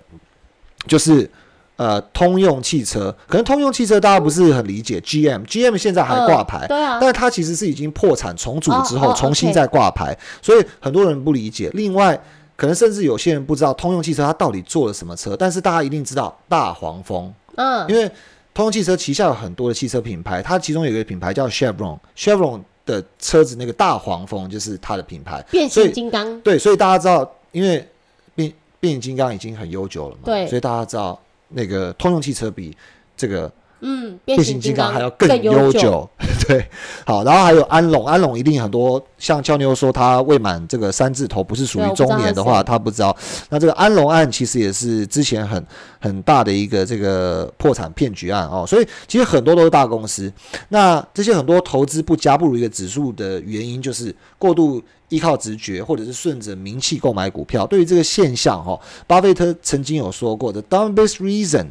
[SPEAKER 2] 就是呃通用汽车，可能通用汽车大家不是很理解，GM，GM 现在还挂牌。
[SPEAKER 1] 嗯对啊，
[SPEAKER 2] 但是它其实是已经破产重组之后重新再挂牌，所以很多人不理解。另外，可能甚至有些人不知道通用汽车它到底做了什么车，但是大家一定知道大黄蜂，
[SPEAKER 1] 嗯。
[SPEAKER 2] 因为通用汽车旗下有很多的汽车品牌，它其中有一个品牌叫 Chevron，Chevron 的车子那个大黄蜂就是它的品牌。
[SPEAKER 1] 变形金刚，
[SPEAKER 2] 对，所以大家知道，因为变变形金刚已经很悠久了嘛，
[SPEAKER 1] 对。
[SPEAKER 2] 所以大家知道那个通用汽车比这个
[SPEAKER 1] 嗯，
[SPEAKER 2] 变
[SPEAKER 1] 变形金
[SPEAKER 2] 刚还要
[SPEAKER 1] 更
[SPEAKER 2] 悠
[SPEAKER 1] 久，*laughs*
[SPEAKER 2] 对，好，然后还有安龙，安龙一定很多，像俏妞说他未满这个三字头，不是属于中年的话，
[SPEAKER 1] 他
[SPEAKER 2] 不知道。那这个安龙案其实也是之前很很大的一个这个破产骗局案哦，所以其实很多都是大公司。那这些很多投资不加不如一个指数的原因，就是过度依靠直觉，或者是顺着名气购买股票。对于这个现象，哈，巴菲特曾经有说过的 dumbest reason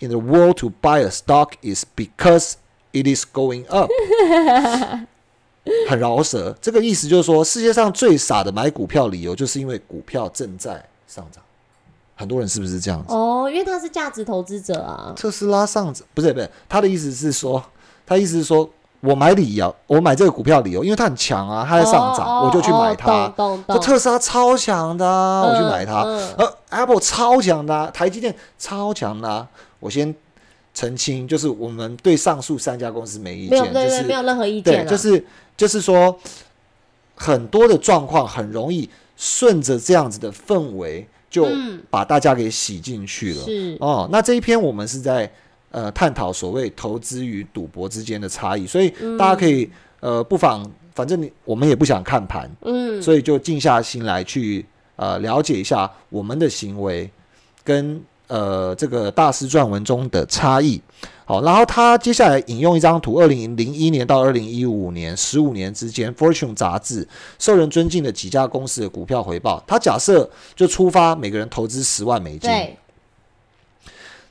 [SPEAKER 2] in the world to buy a stock is because it is going up。*laughs* 很饶舌，这个意思就是说，世界上最傻的买股票理由，就是因为股票正在上涨。很多人是不是这样子？
[SPEAKER 1] 哦，因为他是价值投资者啊，
[SPEAKER 2] 特斯拉上涨不是不是，他的意思是说，他意思是说我买理由，我买这个股票理由，因为它很强啊，它在上涨，
[SPEAKER 1] 哦
[SPEAKER 2] 我就去买它。这特斯拉超强的啊、我去买它。
[SPEAKER 1] 嗯
[SPEAKER 2] 呃，Apple 超强的、啊，台积电超强的、啊。我先澄清，就是我们对上述三家公司没意
[SPEAKER 1] 没有
[SPEAKER 2] 见，就是
[SPEAKER 1] 对对没有任何意见
[SPEAKER 2] 对，就是就是说，很多的状况很容易顺着这样子的氛围，就
[SPEAKER 1] 嗯。
[SPEAKER 2] 把大家给洗进去了。
[SPEAKER 1] 是。
[SPEAKER 2] 哦，那这一篇我们是在呃探讨所谓投资与赌博之间的差异，所以大家可以、呃不妨，反正你我们也不想看盘，
[SPEAKER 1] 嗯，
[SPEAKER 2] 所以就静下心来去呃了解一下我们的行为跟呃这个大师撰文中的差异。好，然后他接下来引用一张图，二零零一年到二零一五年十五年之间，Fortune 杂志受人尊敬的几家公司的股票回报。他假设就出发每个人投资十万美金，
[SPEAKER 1] 对，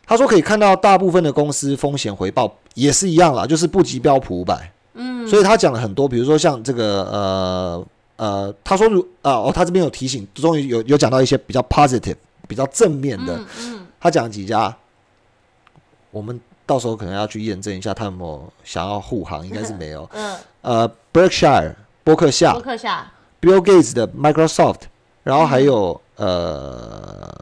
[SPEAKER 2] 他说可以看到大部分的公司风险回报也是一样啦，就是不及标普五百。
[SPEAKER 1] 嗯，
[SPEAKER 2] 所以他讲了很多，比如说像这个呃呃，他说如啊哦，他这边有提醒，终于有有讲到一些比较 positive、比较正面的。
[SPEAKER 1] 嗯嗯，
[SPEAKER 2] 他讲了几家，我们到时候可能要去验证一下他有没有想要护航，应该是没有。
[SPEAKER 1] 嗯，
[SPEAKER 2] 呃，Berkshire 伯克夏。
[SPEAKER 1] 博客下
[SPEAKER 2] ，，Bill Gates 的 Microsoft，然后还有、呃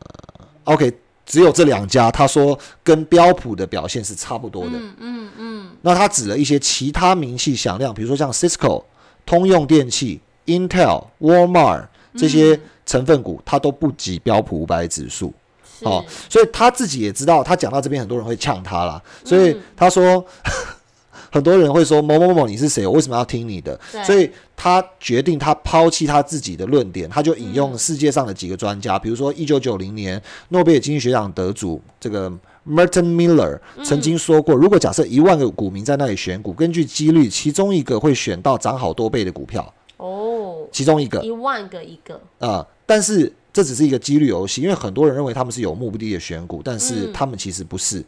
[SPEAKER 2] ，OK，只有这两家，他说跟标普的表现是差不多的。
[SPEAKER 1] 嗯嗯嗯，
[SPEAKER 2] 那他指了一些其他名气响亮，比如说像 Cisco、通用电器、Intel、Walmart 这些成分股，它都不及标普五百指数。
[SPEAKER 1] 是
[SPEAKER 2] 哦，所以他自己也知道，他讲到这边，很多人会呛他啦。所以
[SPEAKER 1] 嗯
[SPEAKER 2] 他说，*laughs* 很多人会说某某某某你是谁？我为什么要听你的？所以他决定他抛弃他自己的论点，他就引
[SPEAKER 1] 嗯
[SPEAKER 2] 用世界上的几个专家，比如说一九九零年诺贝尔经济学奖得主这个 Merton Miller
[SPEAKER 1] 嗯。
[SPEAKER 2] 曾经说过，如果假设一万个股民在那里选股，根据几率，其中一个会选到涨好多倍的股票，
[SPEAKER 1] 哦，
[SPEAKER 2] 其中一个。
[SPEAKER 1] 一万个一个，
[SPEAKER 2] 啊、但是这只是一个几率游戏，因为很多人认为他们是有目的的选股，但是
[SPEAKER 1] 嗯
[SPEAKER 2] 他们其实不是，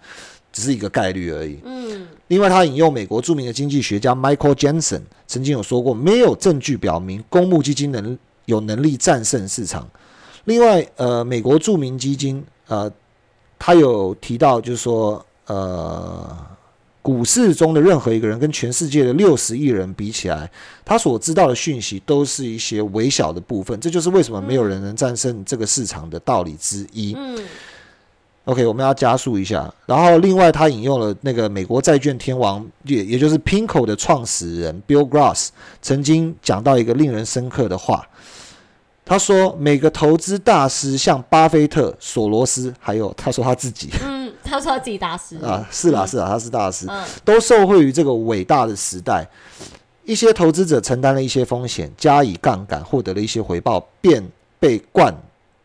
[SPEAKER 2] 只是一个概率而已。
[SPEAKER 1] 嗯
[SPEAKER 2] 另外，他引用美国著名的经济学家 Michael Jensen 曾经有说过，没有证据表明公募基金能有能力战胜市场。另外，呃，美国著名基金呃，他有提到，就是说，呃，股市中的任何一个人跟全世界的六十亿人比起来，他所知道的讯息都是一些微小的部分。这就是为什么没有人能战胜这个市场的道理之一。
[SPEAKER 1] 嗯
[SPEAKER 2] OK，我们要加速一下。然后，另外他引用了那个美国债券天王，也也就是 Pinko 的创始人 Bill Gross 曾经讲到一个令人深刻的话。他说，每个投资大师，像巴菲特、索罗斯，还有他说他自己
[SPEAKER 1] 嗯，他说他自己大师
[SPEAKER 2] 啊，是啦是啦，他是大师，
[SPEAKER 1] 嗯
[SPEAKER 2] 都受惠于这个伟大的时代。一些投资者承担了一些风险，加以杠杆，获得了一些回报，便被冠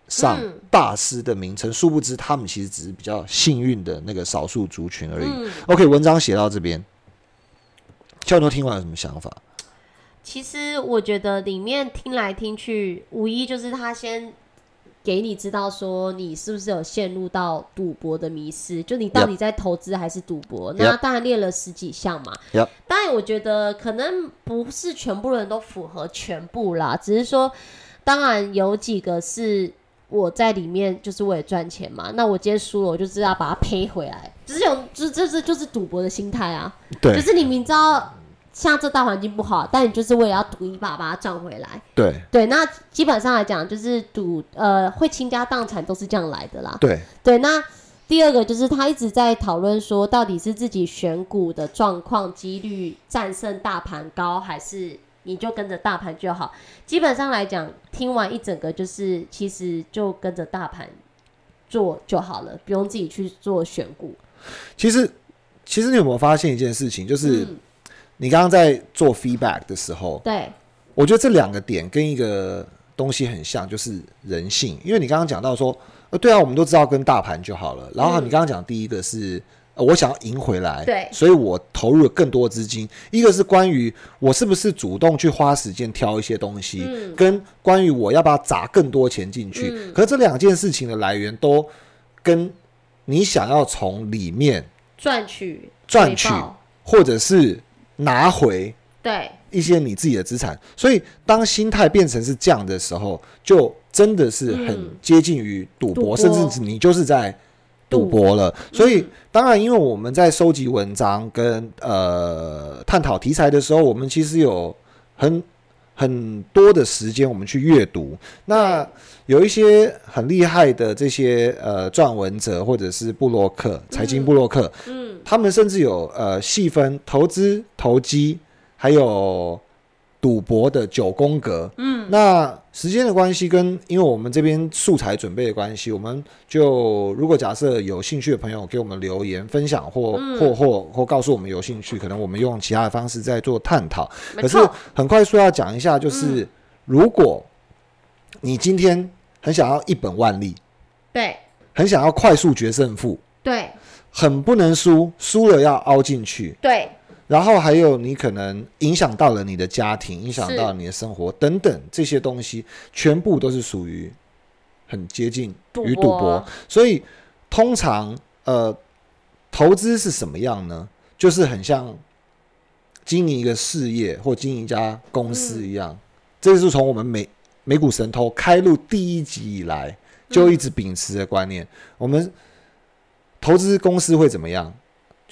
[SPEAKER 2] 上
[SPEAKER 1] 嗯
[SPEAKER 2] 大师的名称。殊不知，他们其实只是比较幸运的那个少数族群而已。
[SPEAKER 1] 嗯
[SPEAKER 2] ，OK，文章写到这边，教牛听完有什么想法？
[SPEAKER 1] 其实我觉得里面听来听去，无疑就是他先给你知道说你是不是有陷入到赌博的迷失，就你到底在投资还是赌博。那当然列了十几项嘛。当然我觉得可能不是全部人都符合全部啦，只是说，当然有几个是。我在里面就是为了赚钱嘛，那我今天输了，我就知道把它赔回来，只是有，就是就是赌博的心态啊。
[SPEAKER 2] 对
[SPEAKER 1] 就是你明知道像这大环境不好，但你就是为了要赌一把把它赚回来。
[SPEAKER 2] 对
[SPEAKER 1] 对，那基本上来讲，就是赌呃会倾家荡产都是这样来的啦。
[SPEAKER 2] 对
[SPEAKER 1] 对，那第二个就是他一直在讨论说，到底是自己选股的状况几率战胜大盘高，还是你就跟着大盘就好？基本上来讲，听完一整个就是其实就跟着大盘做就好了，不用自己去做选股。
[SPEAKER 2] 其实其实你有没有发现一件事情，就是
[SPEAKER 1] 嗯
[SPEAKER 2] 你刚刚在做 feedback 的时候，
[SPEAKER 1] 对，
[SPEAKER 2] 我觉得这两个点跟一个东西很像，就是人性。因为你刚刚讲到说，呃，对啊，我们都知道跟大盘就好了。然后
[SPEAKER 1] 嗯
[SPEAKER 2] 你刚刚讲第一个是，呃，我想要赢回来，
[SPEAKER 1] 对
[SPEAKER 2] 所以我投入了更多资金。一个是关于我是不是主动去花时间挑一些东西，
[SPEAKER 1] 嗯
[SPEAKER 2] 跟关于我要不要砸更多钱进去。
[SPEAKER 1] 嗯
[SPEAKER 2] 可是这两件事情的来源都跟你想要从里面
[SPEAKER 1] 赚取
[SPEAKER 2] 赚取或者是拿回
[SPEAKER 1] 对，
[SPEAKER 2] 一些你自己的资产，所以当心态变成是这样的时候，就真的是很
[SPEAKER 1] 嗯。
[SPEAKER 2] 接近于赌博，
[SPEAKER 1] 赌博。
[SPEAKER 2] 甚至你就是在赌博了。所以当然，因为我们在收集文章跟呃探讨题材的时候，我们其实有很很多的时间我们去阅读。那有一些很厉害的这些呃撰文者或者是布洛克、财经布洛克，
[SPEAKER 1] 嗯，
[SPEAKER 2] 他们甚至有呃细分投资、投机，还有赌博的九宫格。嗯，那时间的关系跟因为我们这边素材准备的关系，我们就如果假设有兴趣的朋友给我们留言分享或、
[SPEAKER 1] 嗯。
[SPEAKER 2] 或或或告诉我们有兴趣，可能我们用其他的方式在做探讨。可是很快速要讲一下，就是、
[SPEAKER 1] 嗯。
[SPEAKER 2] 如果你今天很想要一本万利，
[SPEAKER 1] 对。
[SPEAKER 2] 很想要快速决胜负，
[SPEAKER 1] 对。
[SPEAKER 2] 很不能输，输了要凹进去。
[SPEAKER 1] 对，
[SPEAKER 2] 然后还有你可能影响到了你的家庭，影响
[SPEAKER 1] 是
[SPEAKER 2] 到你的生活等等这些东西，全部都是属于很接近于赌博。所以通常呃，投资是什么样呢？就是很像经营一个事业或经营一家公司一样。这是从我们美美股神偷开录第一集以来就一直秉持的观念。我们投资公司会怎么样？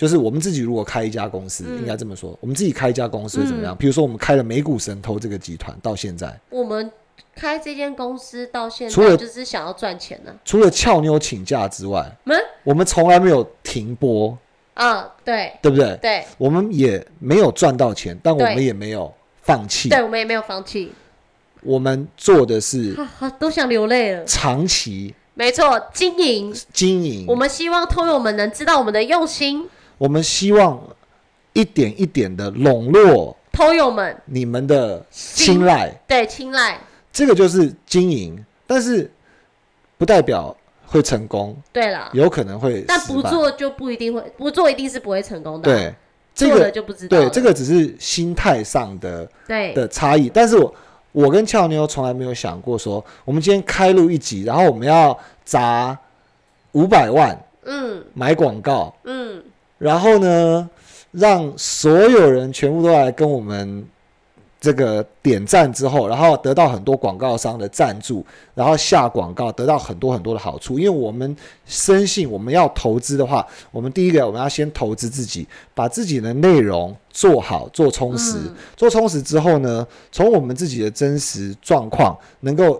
[SPEAKER 2] 就是我们自己如果开一家公司，
[SPEAKER 1] 嗯。
[SPEAKER 2] 应该这么说，我们自己开一家公司会怎么样？比如说我们开了美股神偷这个集团，到现在。
[SPEAKER 1] 我们开这间公司到现
[SPEAKER 2] 除了
[SPEAKER 1] 在就是想要赚钱呢、
[SPEAKER 2] 除了俏妞请假之外，
[SPEAKER 1] 嗯？
[SPEAKER 2] 我们从来没有停播，
[SPEAKER 1] 啊，对。
[SPEAKER 2] 对不对？
[SPEAKER 1] 对。
[SPEAKER 2] 我们也没有赚到钱，但我们也没有放弃。
[SPEAKER 1] 对，我们也没有放弃，
[SPEAKER 2] 我们做的是
[SPEAKER 1] 都想流泪了。
[SPEAKER 2] 长期
[SPEAKER 1] 没错，经营，
[SPEAKER 2] 经营。
[SPEAKER 1] 我，们希望偷友们能知道我们的用心，
[SPEAKER 2] 我们希望一点一点的笼络
[SPEAKER 1] 偷友们
[SPEAKER 2] 你们的
[SPEAKER 1] 心
[SPEAKER 2] 青睐，
[SPEAKER 1] 对青睐，
[SPEAKER 2] 这个就是经营，但是不代表会成功，
[SPEAKER 1] 对了，
[SPEAKER 2] 有可能会
[SPEAKER 1] 但不做就不一定会，不做一定是不会成功的啊、
[SPEAKER 2] 对这个
[SPEAKER 1] 就不知道了。
[SPEAKER 2] 对这个只是心态上的
[SPEAKER 1] 对。
[SPEAKER 2] 的差异，但是我我跟俏妞从来没有想过说，我们今天开录一集，然后我们要砸五百万
[SPEAKER 1] 嗯。
[SPEAKER 2] 买广告，
[SPEAKER 1] 嗯，
[SPEAKER 2] 然后呢，让所有人全部都来跟我们这个点赞之后，然后得到很多广告商的赞助，然后下广告，得到很多很多的好处。因为我们深信，我们要投资的话，我们第一个我们要先投资自己，把自己的内容做好、做充实。做充实之后呢，从我们自己的真实状况能够。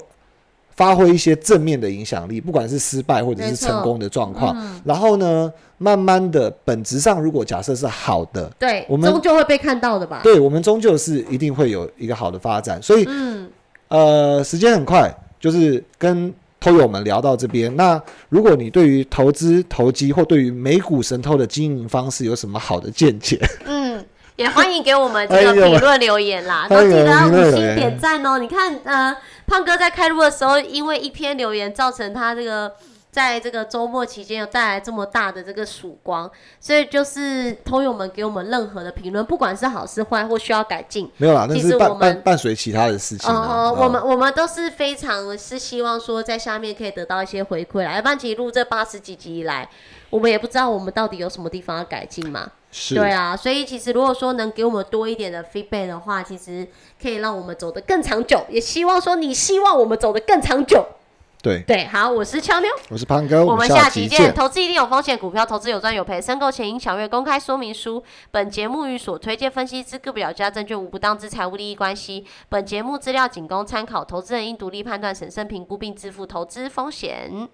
[SPEAKER 2] 发挥一些正面的影响力，不管是失败或者是成功的状况，然后呢，慢慢的本质上，如果假设是好的，
[SPEAKER 1] 对，我们终究会被看到的吧？
[SPEAKER 2] 对，我们终究是一定会有一个好的发展。所以，嗯，呃，时间很快，就是跟偷友们聊到这边。那如果你对于投资投机或对于美股神偷的经营方式有什么好的见解？
[SPEAKER 1] 嗯，也欢迎给我们这个 *laughs* 评论留言啦，都记得五星点赞哦。你看，呃。胖哥在开录的时候，因为一篇留言造成他这个在这个周末期间有带来这么大的这个曙光，所以就是通友们给我们任何的评论，不管是好是坏或需要改进，
[SPEAKER 2] 没有啦，那是伴伴伴随其他的事情。
[SPEAKER 1] 哦，我们我们都是非常是希望说在下面可以得到一些回馈来，要不然其实录这八十几集以来，我们也不知道我们到底有什么地方要改进嘛。对啊，所以其实如果说能给我们多一点的 feedback 的话，其实可以让我们走得更长久。也希望说你希望我们走得更长久。
[SPEAKER 2] 对
[SPEAKER 1] 对，好，我是俏妞，
[SPEAKER 2] 我是胖哥，
[SPEAKER 1] 我们
[SPEAKER 2] 下
[SPEAKER 1] 期
[SPEAKER 2] 见。
[SPEAKER 1] 投资一定有风险，股票投资有赚有赔，申购前应详阅公开说明书。本节目与所推荐分析之个别有价证券无不当之财务利益关系。本节目资料仅供参考，投资人应独立判断、审慎评估并自负投资风险。